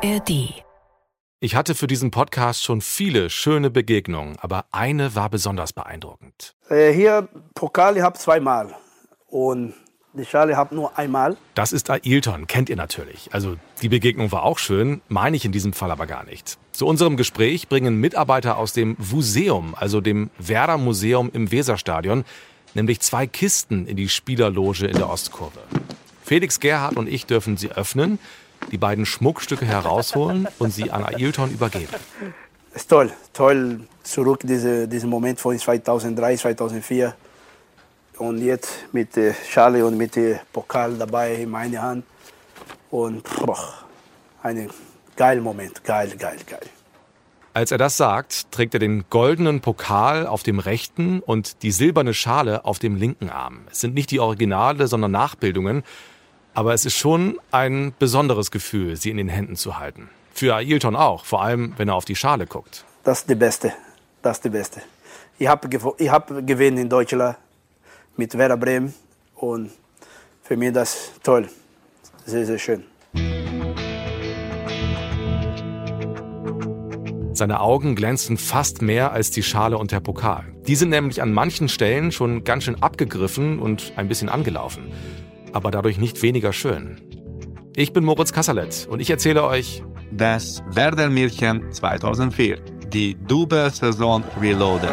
ARD. Ich hatte für diesen Podcast schon viele schöne Begegnungen, aber eine war besonders beeindruckend. Äh, hier Pokal, ich habe zweimal und die Schale habe nur einmal. Das ist Ailton, kennt ihr natürlich. Also die Begegnung war auch schön, meine ich in diesem Fall aber gar nicht. Zu unserem Gespräch bringen Mitarbeiter aus dem Museum, also dem Werder Museum im Weserstadion, nämlich zwei Kisten in die Spielerloge in der Ostkurve. Felix Gerhardt und ich dürfen sie öffnen, die beiden Schmuckstücke herausholen und sie an Ailton übergeben. Ist toll, toll zurück, diese, diesen Moment von 2003, 2004. Und jetzt mit der Schale und mit dem Pokal dabei in meiner Hand. Und boah, ein geiler Moment, geil, geil, geil. Als er das sagt, trägt er den goldenen Pokal auf dem rechten und die silberne Schale auf dem linken Arm. Es sind nicht die Originale, sondern Nachbildungen. Aber es ist schon ein besonderes Gefühl, sie in den Händen zu halten. Für Ailton auch, vor allem wenn er auf die Schale guckt. Das ist die Beste. Das ist die Beste. Ich habe ich hab gewonnen in Deutschland mit Werder Bremen und für mich das toll. Sehr, sehr schön. Seine Augen glänzen fast mehr als die Schale und der Pokal. Die sind nämlich an manchen Stellen schon ganz schön abgegriffen und ein bisschen angelaufen aber dadurch nicht weniger schön. Ich bin Moritz Kasserlet und ich erzähle euch das Werder Märchen 2004, die Double-Saison Reloaded.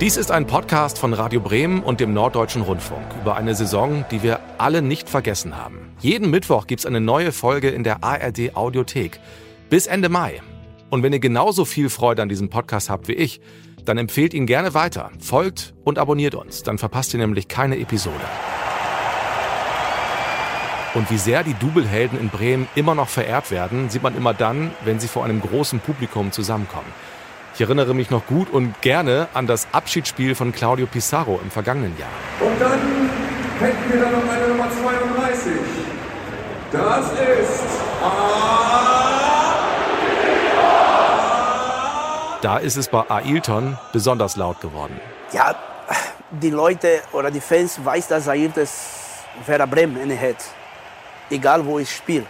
Dies ist ein Podcast von Radio Bremen und dem Norddeutschen Rundfunk über eine Saison, die wir alle nicht vergessen haben. Jeden Mittwoch gibt es eine neue Folge in der ARD Audiothek. Bis Ende Mai. Und wenn ihr genauso viel Freude an diesem Podcast habt wie ich, dann empfehlt ihn gerne weiter, folgt und abonniert uns, dann verpasst ihr nämlich keine Episode. Und wie sehr die Double-Helden in Bremen immer noch verehrt werden, sieht man immer dann, wenn sie vor einem großen Publikum zusammenkommen. Ich erinnere mich noch gut und gerne an das Abschiedsspiel von Claudio Pizarro im vergangenen Jahr. Und dann hätten wir da noch eine Nummer 32. Das ist... Da ist es bei Ailton besonders laut geworden. Ja, die Leute oder die Fans weiß, dass Ailton Werder Bremen in hat. Egal wo ich spiele.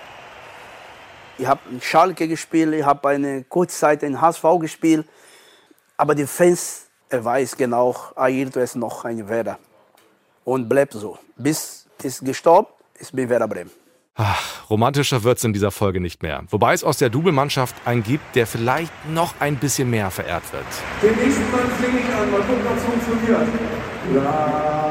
Ich habe in Schalke gespielt, ich habe eine Kurzzeit in HSV gespielt. Aber die Fans er weiß genau, Ailton ist noch ein Werder. Und bleibt so. Bis ist gestorben, ist bei Werder Bremen. Ach, romantischer wird's in dieser Folge nicht mehr. Wobei es aus der Double-Mannschaft einen gibt, der vielleicht noch ein bisschen mehr verehrt wird. Den nächsten Mann klinge ich an, mal gucken, ob es funktioniert. La,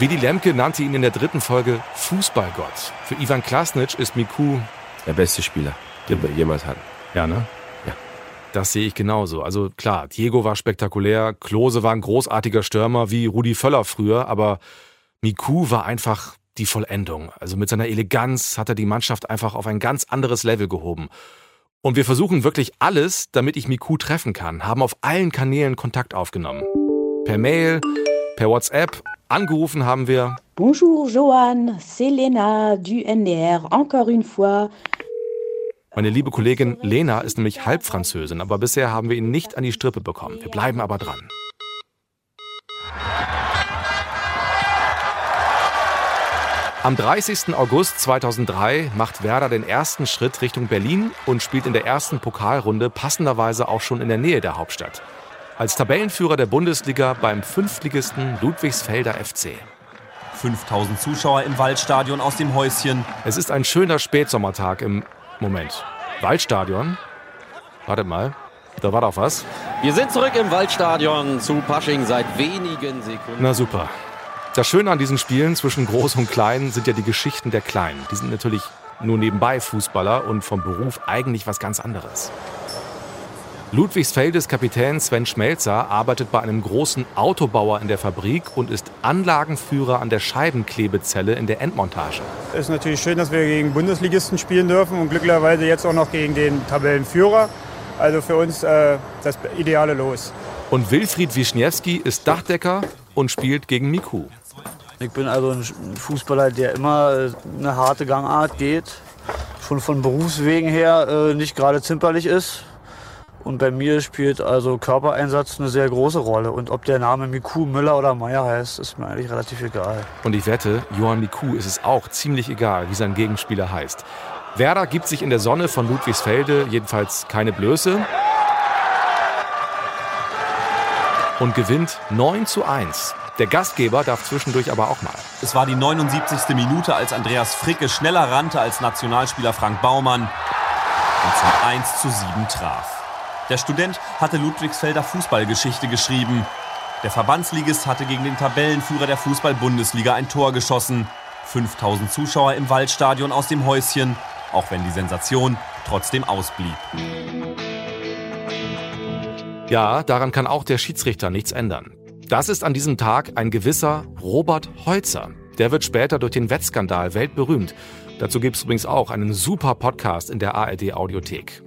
Willi Lemke nannte ihn in der dritten Folge Fußballgott. Für Ivan Klasnic ist Miku der beste Spieler, den wir jemals hatten. Ja, ne? Ja. Das sehe ich genauso. Also klar, Diego war spektakulär, Klose war ein großartiger Stürmer wie Rudi Völler früher, aber Miku war einfach die Vollendung. Also mit seiner Eleganz hat er die Mannschaft einfach auf ein ganz anderes Level gehoben. Und wir versuchen wirklich alles, damit ich Miku treffen kann, haben auf allen Kanälen Kontakt aufgenommen. Per Mail, per WhatsApp, angerufen haben wir. Bonjour Johan, c'est Lena du NDR, encore une fois. Meine liebe Kollegin Lena ist nämlich Halbfranzösin, aber bisher haben wir ihn nicht an die Strippe bekommen. Wir bleiben aber dran. Am 30. August 2003 macht Werder den ersten Schritt Richtung Berlin und spielt in der ersten Pokalrunde passenderweise auch schon in der Nähe der Hauptstadt. Als Tabellenführer der Bundesliga beim Fünftligisten Ludwigsfelder FC. 5000 Zuschauer im Waldstadion aus dem Häuschen. Es ist ein schöner Spätsommertag im Moment. Waldstadion? Wartet mal, da war doch was. Wir sind zurück im Waldstadion zu Pasching seit wenigen Sekunden. Na super. Das Schöne an diesen Spielen zwischen Groß und Klein sind ja die Geschichten der Kleinen. Die sind natürlich nur nebenbei Fußballer und vom Beruf eigentlich was ganz anderes. Ludwigsfeldes Kapitän Sven Schmelzer arbeitet bei einem großen Autobauer in der Fabrik und ist Anlagenführer an der Scheibenklebezelle in der Endmontage. Es ist natürlich schön, dass wir gegen Bundesligisten spielen dürfen und glücklicherweise jetzt auch noch gegen den Tabellenführer. Also für uns äh, das ideale Los. Und Wilfried Wischniewski ist Dachdecker und spielt gegen Miku. Ich bin also ein Fußballer, der immer eine harte Gangart geht, schon von Berufswegen her nicht gerade zimperlich ist. Und bei mir spielt also Körpereinsatz eine sehr große Rolle. Und ob der Name Miku, Müller oder Meier heißt, ist mir eigentlich relativ egal. Und ich wette, Johann Miku ist es auch ziemlich egal, wie sein Gegenspieler heißt. Werder gibt sich in der Sonne von Ludwigsfelde jedenfalls keine Blöße und gewinnt 9 zu 1. Der Gastgeber darf zwischendurch aber auch mal. Es war die 79. Minute, als Andreas Fricke schneller rannte als Nationalspieler Frank Baumann und zum 1 zu 7 traf. Der Student hatte Ludwigsfelder Fußballgeschichte geschrieben. Der Verbandsligist hatte gegen den Tabellenführer der Fußball-Bundesliga ein Tor geschossen. 5000 Zuschauer im Waldstadion aus dem Häuschen, auch wenn die Sensation trotzdem ausblieb. Ja, daran kann auch der Schiedsrichter nichts ändern. Das ist an diesem Tag ein gewisser Robert Heutzer. Der wird später durch den Wettskandal weltberühmt. Dazu gibt es übrigens auch einen super Podcast in der ARD Audiothek.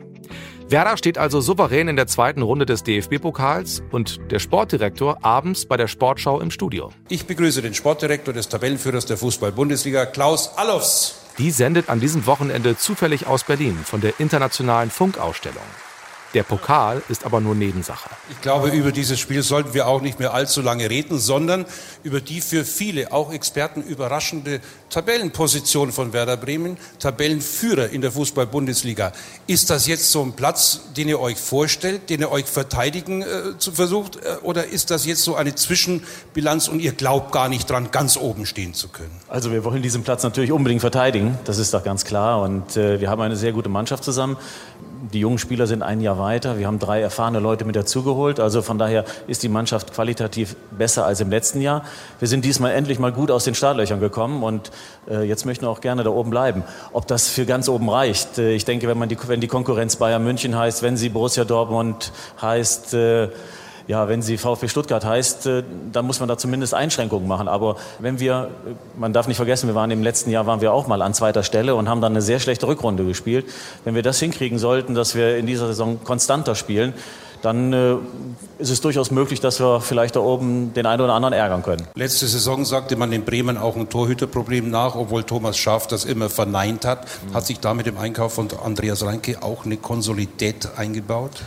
Werder steht also souverän in der zweiten Runde des DFB-Pokals und der Sportdirektor abends bei der Sportschau im Studio. Ich begrüße den Sportdirektor des Tabellenführers der Fußball-Bundesliga, Klaus Allofs. Die sendet an diesem Wochenende zufällig aus Berlin von der internationalen Funkausstellung. Der Pokal ist aber nur Nebensache. Ich glaube, über dieses Spiel sollten wir auch nicht mehr allzu lange reden, sondern über die für viele, auch Experten, überraschende Tabellenposition von Werder Bremen, Tabellenführer in der Fußball-Bundesliga. Ist das jetzt so ein Platz, den ihr euch vorstellt, den ihr euch verteidigen äh, zu versucht, äh, oder ist das jetzt so eine Zwischenbilanz und ihr glaubt gar nicht dran, ganz oben stehen zu können? Also wir wollen diesen Platz natürlich unbedingt verteidigen, das ist doch ganz klar. Und äh, wir haben eine sehr gute Mannschaft zusammen die jungen Spieler sind ein Jahr weiter. Wir haben drei erfahrene Leute mit dazugeholt. Also von daher ist die Mannschaft qualitativ besser als im letzten Jahr. Wir sind diesmal endlich mal gut aus den Startlöchern gekommen und äh, jetzt möchten wir auch gerne da oben bleiben. Ob das für ganz oben reicht? Äh, ich denke, wenn, man die, wenn die Konkurrenz Bayern München heißt, wenn sie Borussia Dortmund heißt, äh, ja, wenn sie VfB Stuttgart heißt, äh, dann muss man da zumindest Einschränkungen machen. Aber wenn wir, man darf nicht vergessen, wir waren im letzten Jahr waren wir auch mal an zweiter Stelle und haben dann eine sehr schlechte Rückrunde gespielt. Wenn wir das hinkriegen sollten, dass wir in dieser Saison konstanter spielen, dann äh, ist es durchaus möglich, dass wir vielleicht da oben den einen oder anderen ärgern können. Letzte Saison sagte man in Bremen auch ein Torhüterproblem nach, obwohl Thomas Schaaf das immer verneint hat. Mhm. Hat sich da mit dem Einkauf von Andreas Reinke auch eine Konsolidität eingebaut?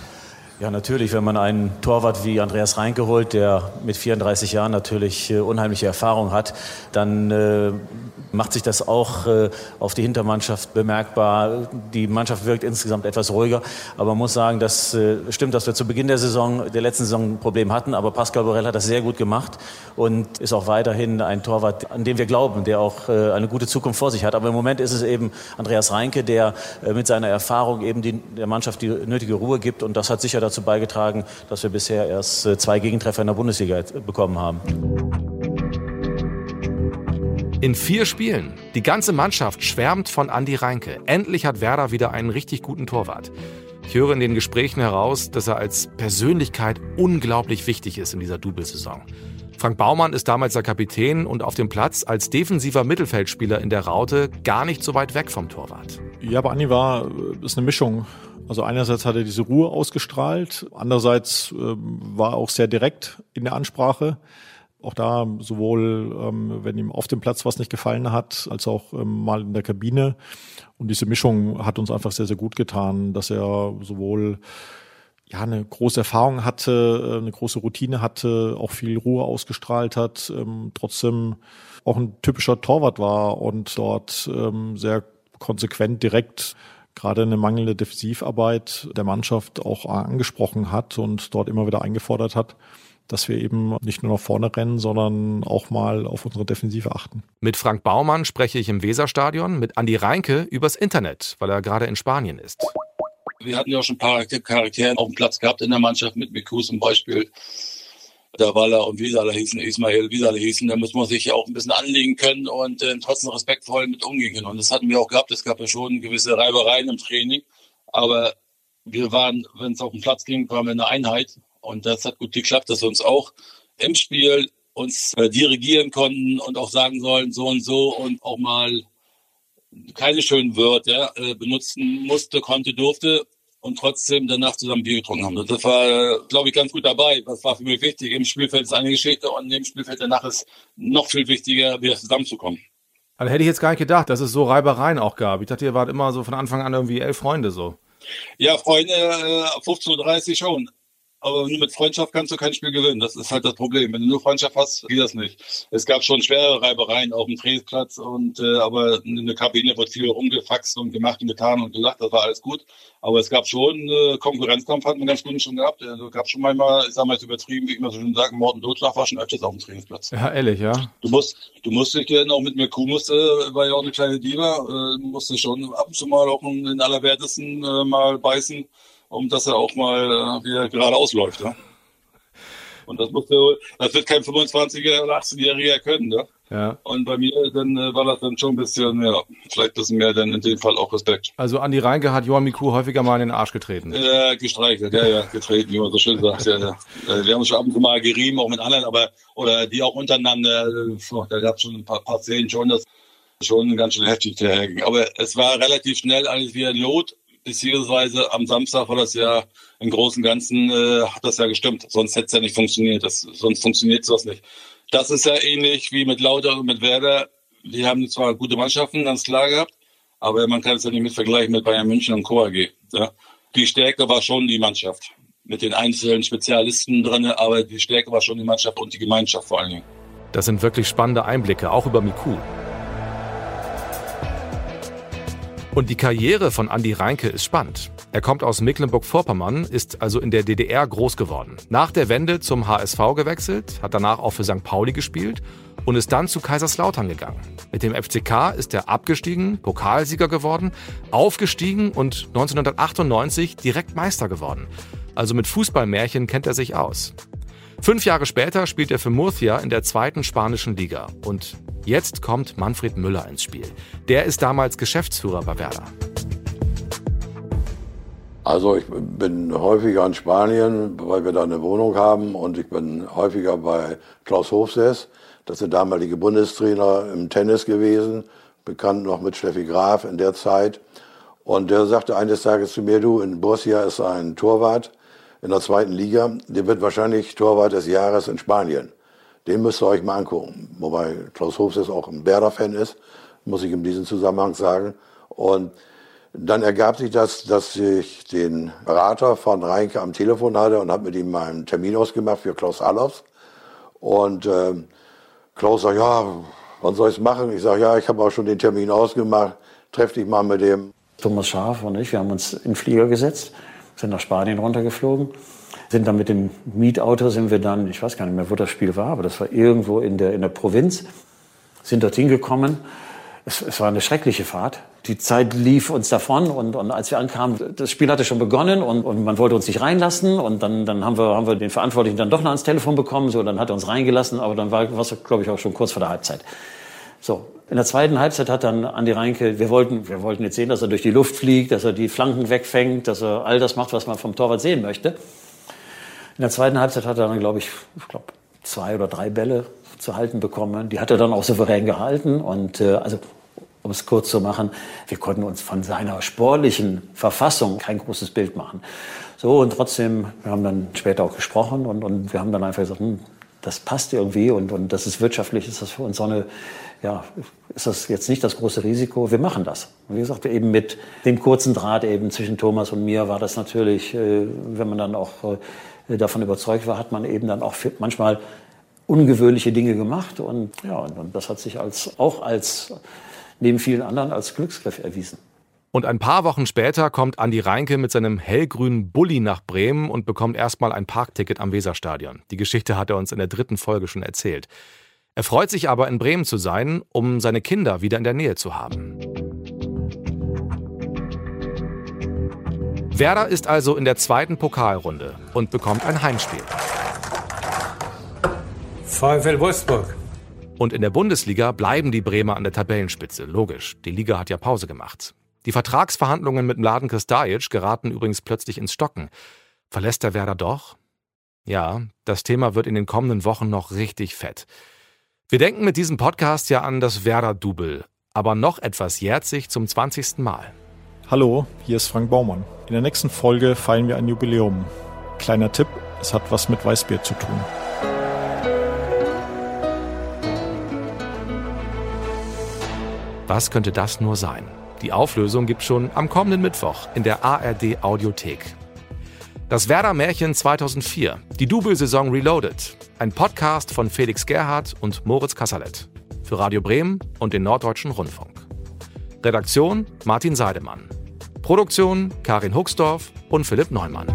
Ja, natürlich, wenn man einen Torwart wie Andreas Reinke holt, der mit 34 Jahren natürlich äh, unheimliche Erfahrung hat, dann äh, macht sich das auch äh, auf die Hintermannschaft bemerkbar. Die Mannschaft wirkt insgesamt etwas ruhiger, aber man muss sagen, das äh, stimmt, dass wir zu Beginn der Saison, der letzten Saison ein Problem hatten, aber Pascal Borel hat das sehr gut gemacht und ist auch weiterhin ein Torwart, an dem wir glauben, der auch äh, eine gute Zukunft vor sich hat. Aber im Moment ist es eben Andreas Reinke, der mit seiner Erfahrung eben die, der Mannschaft die nötige Ruhe gibt und das hat sicher dazu beigetragen, dass wir bisher erst äh, zwei Gegentreffer in der Bundesliga bekommen haben. In vier Spielen. Die ganze Mannschaft schwärmt von Andi Reinke. Endlich hat Werder wieder einen richtig guten Torwart. Ich höre in den Gesprächen heraus, dass er als Persönlichkeit unglaublich wichtig ist in dieser Double-Saison. Frank Baumann ist damals der Kapitän und auf dem Platz als defensiver Mittelfeldspieler in der Raute gar nicht so weit weg vom Torwart. Ja, aber Andi war, ist eine Mischung also einerseits hat er diese Ruhe ausgestrahlt, andererseits äh, war er auch sehr direkt in der Ansprache. Auch da sowohl, ähm, wenn ihm auf dem Platz was nicht gefallen hat, als auch ähm, mal in der Kabine. Und diese Mischung hat uns einfach sehr, sehr gut getan, dass er sowohl ja, eine große Erfahrung hatte, äh, eine große Routine hatte, auch viel Ruhe ausgestrahlt hat, ähm, trotzdem auch ein typischer Torwart war und dort ähm, sehr konsequent direkt gerade eine mangelnde Defensivarbeit der Mannschaft auch angesprochen hat und dort immer wieder eingefordert hat, dass wir eben nicht nur nach vorne rennen, sondern auch mal auf unsere Defensive achten. Mit Frank Baumann spreche ich im Weserstadion, mit Andi Reinke übers Internet, weil er gerade in Spanien ist. Wir hatten ja auch schon ein paar Charaktere auf dem Platz gehabt in der Mannschaft mit Miku zum Beispiel Waller und wie sie alle hießen, Ismail, wie sie alle hießen, da muss man sich ja auch ein bisschen anlegen können und äh, trotzdem respektvoll mit umgehen können. Und das hatten wir auch gehabt. Es gab ja schon gewisse Reibereien im Training, aber wir waren, wenn es auf den Platz ging, waren wir eine Einheit und das hat gut geklappt, dass wir uns auch im Spiel uns äh, dirigieren konnten und auch sagen sollen, so und so und auch mal keine schönen Wörter äh, benutzen musste, konnte, durfte und trotzdem danach zusammen Bier getrunken haben. Das war, glaube ich, ganz gut dabei. Das war für mich wichtig. Im Spielfeld ist eine Geschichte und im Spielfeld danach ist noch viel wichtiger, wieder zusammenzukommen. Also hätte ich jetzt gar nicht gedacht, dass es so Reibereien auch gab. Ich dachte, ihr wart immer so von Anfang an irgendwie elf Freunde so. Ja, Freunde, äh, 15.30 Uhr schon. Aber nur mit Freundschaft kannst du kein Spiel gewinnen. Das ist halt das Problem. Wenn du nur Freundschaft hast, geht das nicht. Es gab schon schwere Reibereien auf dem Trainingsplatz und äh, aber in der Kabine wird viel rumgefaxt und gemacht und getan und gesagt, das war alles gut. Aber es gab schon äh, Konkurrenzkampf, hatten wir ganz gut schon gehabt. Also gab schon manchmal, ich sag mal jetzt übertrieben, wie ich immer so schön sage, Morten Totschlag war schon öfters auf dem Trainingsplatz. Ja, ehrlich, ja. Du musst, du musst dich dann auch mit mir Kuh musste, war ja auch eine kleine Diva, äh, musste schon ab und zu mal auch in den Allerwertesten äh, mal beißen um dass er auch mal äh, wieder geradeaus läuft. Ja? Und das musste, das wird kein 25er oder 18-Jähriger können, ne? Ja. Und bei mir dann äh, war das dann schon ein bisschen, ja, vielleicht ein bisschen mehr dann in dem Fall auch Respekt. Also Andi Reinke hat Johann Miku häufiger mal in den Arsch getreten. Äh, gestreichelt, ja, ja, getreten, wie man so schön sagt. Ja, ja. Äh, wir haben uns schon ab und zu mal gerieben, auch mit anderen, aber oder die auch untereinander, äh, da gab es schon ein paar, paar Szenen schon, das schon ganz schön heftig daherging. Aber es war relativ schnell alles wieder Lot beziehungsweise am Samstag war das ja im Großen und Ganzen äh, hat das ja gestimmt. Sonst hätte es ja nicht funktioniert. Das, sonst funktioniert sowas nicht. Das ist ja ähnlich wie mit Lauter und mit Werder. Die haben zwar gute Mannschaften, ganz klar gehabt, aber man kann es ja nicht mit vergleichen mit Bayern München und Co. AG. Ja. Die Stärke war schon die Mannschaft. Mit den einzelnen Spezialisten drin, aber die Stärke war schon die Mannschaft und die Gemeinschaft vor allen Dingen. Das sind wirklich spannende Einblicke, auch über Miku. Und die Karriere von Andi Reinke ist spannend. Er kommt aus Mecklenburg-Vorpommern, ist also in der DDR groß geworden. Nach der Wende zum HSV gewechselt, hat danach auch für St. Pauli gespielt und ist dann zu Kaiserslautern gegangen. Mit dem FCK ist er abgestiegen, Pokalsieger geworden, aufgestiegen und 1998 direkt Meister geworden. Also mit Fußballmärchen kennt er sich aus. Fünf Jahre später spielt er für Murcia in der zweiten spanischen Liga. Und jetzt kommt Manfred Müller ins Spiel. Der ist damals Geschäftsführer bei Werder. Also ich bin häufiger in Spanien, weil wir da eine Wohnung haben und ich bin häufiger bei Klaus Hofses. Das ist der damalige Bundestrainer im Tennis gewesen, bekannt noch mit Steffi Graf in der Zeit. Und der sagte eines Tages zu mir, du, in Borussia ist ein Torwart, in der zweiten Liga. Der wird wahrscheinlich Torwart des Jahres in Spanien. Den müsst ihr euch mal angucken. Wobei Klaus Hofs auch ein Werder-Fan ist, muss ich in diesem Zusammenhang sagen. Und dann ergab sich das, dass ich den Berater von Reinke am Telefon hatte und habe mit ihm einen Termin ausgemacht für Klaus Allofs. Und äh, Klaus sagt, ja, wann soll ich es machen? Ich sage, ja, ich habe auch schon den Termin ausgemacht. Treff dich mal mit dem. Thomas Schaaf und ich, wir haben uns in den Flieger gesetzt sind nach Spanien runtergeflogen, sind dann mit dem Mietauto, sind wir dann, ich weiß gar nicht mehr, wo das Spiel war, aber das war irgendwo in der, in der Provinz, sind dorthin gekommen. Es, es war eine schreckliche Fahrt. Die Zeit lief uns davon und, und als wir ankamen, das Spiel hatte schon begonnen und, und man wollte uns nicht reinlassen und dann, dann haben, wir, haben wir den Verantwortlichen dann doch noch ans Telefon bekommen, so dann hat er uns reingelassen, aber dann war es, glaube ich, auch schon kurz vor der Halbzeit. So, in der zweiten Halbzeit hat dann Andi Reinke, wir wollten, wir wollten jetzt sehen, dass er durch die Luft fliegt, dass er die Flanken wegfängt, dass er all das macht, was man vom Torwart sehen möchte. In der zweiten Halbzeit hat er dann, glaube ich, ich glaube, zwei oder drei Bälle zu halten bekommen. Die hat er dann auch souverän gehalten. Und äh, also, um es kurz zu machen, wir konnten uns von seiner sportlichen Verfassung kein großes Bild machen. So, und trotzdem, wir haben dann später auch gesprochen und, und wir haben dann einfach gesagt, hm, das passt irgendwie und, und das ist wirtschaftlich, ist das für uns so eine ja, ist das jetzt nicht das große Risiko. Wir machen das. wie gesagt, eben mit dem kurzen Draht eben zwischen Thomas und mir war das natürlich, äh, wenn man dann auch äh, davon überzeugt war, hat man eben dann auch manchmal ungewöhnliche Dinge gemacht und ja, und das hat sich als auch als neben vielen anderen als Glücksgriff erwiesen. Und ein paar Wochen später kommt Andi Reinke mit seinem hellgrünen Bulli nach Bremen und bekommt erstmal ein Parkticket am Weserstadion. Die Geschichte hat er uns in der dritten Folge schon erzählt. Er freut sich aber, in Bremen zu sein, um seine Kinder wieder in der Nähe zu haben. Werder ist also in der zweiten Pokalrunde und bekommt ein Heimspiel. VfL Wolfsburg. Und in der Bundesliga bleiben die Bremer an der Tabellenspitze. Logisch, die Liga hat ja Pause gemacht. Die Vertragsverhandlungen mit Mladen Kristajic geraten übrigens plötzlich ins Stocken. Verlässt der Werder doch? Ja, das Thema wird in den kommenden Wochen noch richtig fett. Wir denken mit diesem Podcast ja an das Werder-Double, aber noch etwas jährt sich zum 20. Mal. Hallo, hier ist Frank Baumann. In der nächsten Folge feiern wir ein Jubiläum. Kleiner Tipp, es hat was mit Weißbier zu tun. Was könnte das nur sein? Die Auflösung gibt schon am kommenden Mittwoch in der ARD Audiothek. Das Werder Märchen 2004, die Double-Saison Reloaded. Ein Podcast von Felix Gerhardt und Moritz Kasserlet. Für Radio Bremen und den Norddeutschen Rundfunk. Redaktion Martin Seidemann. Produktion Karin Huxdorf und Philipp Neumann.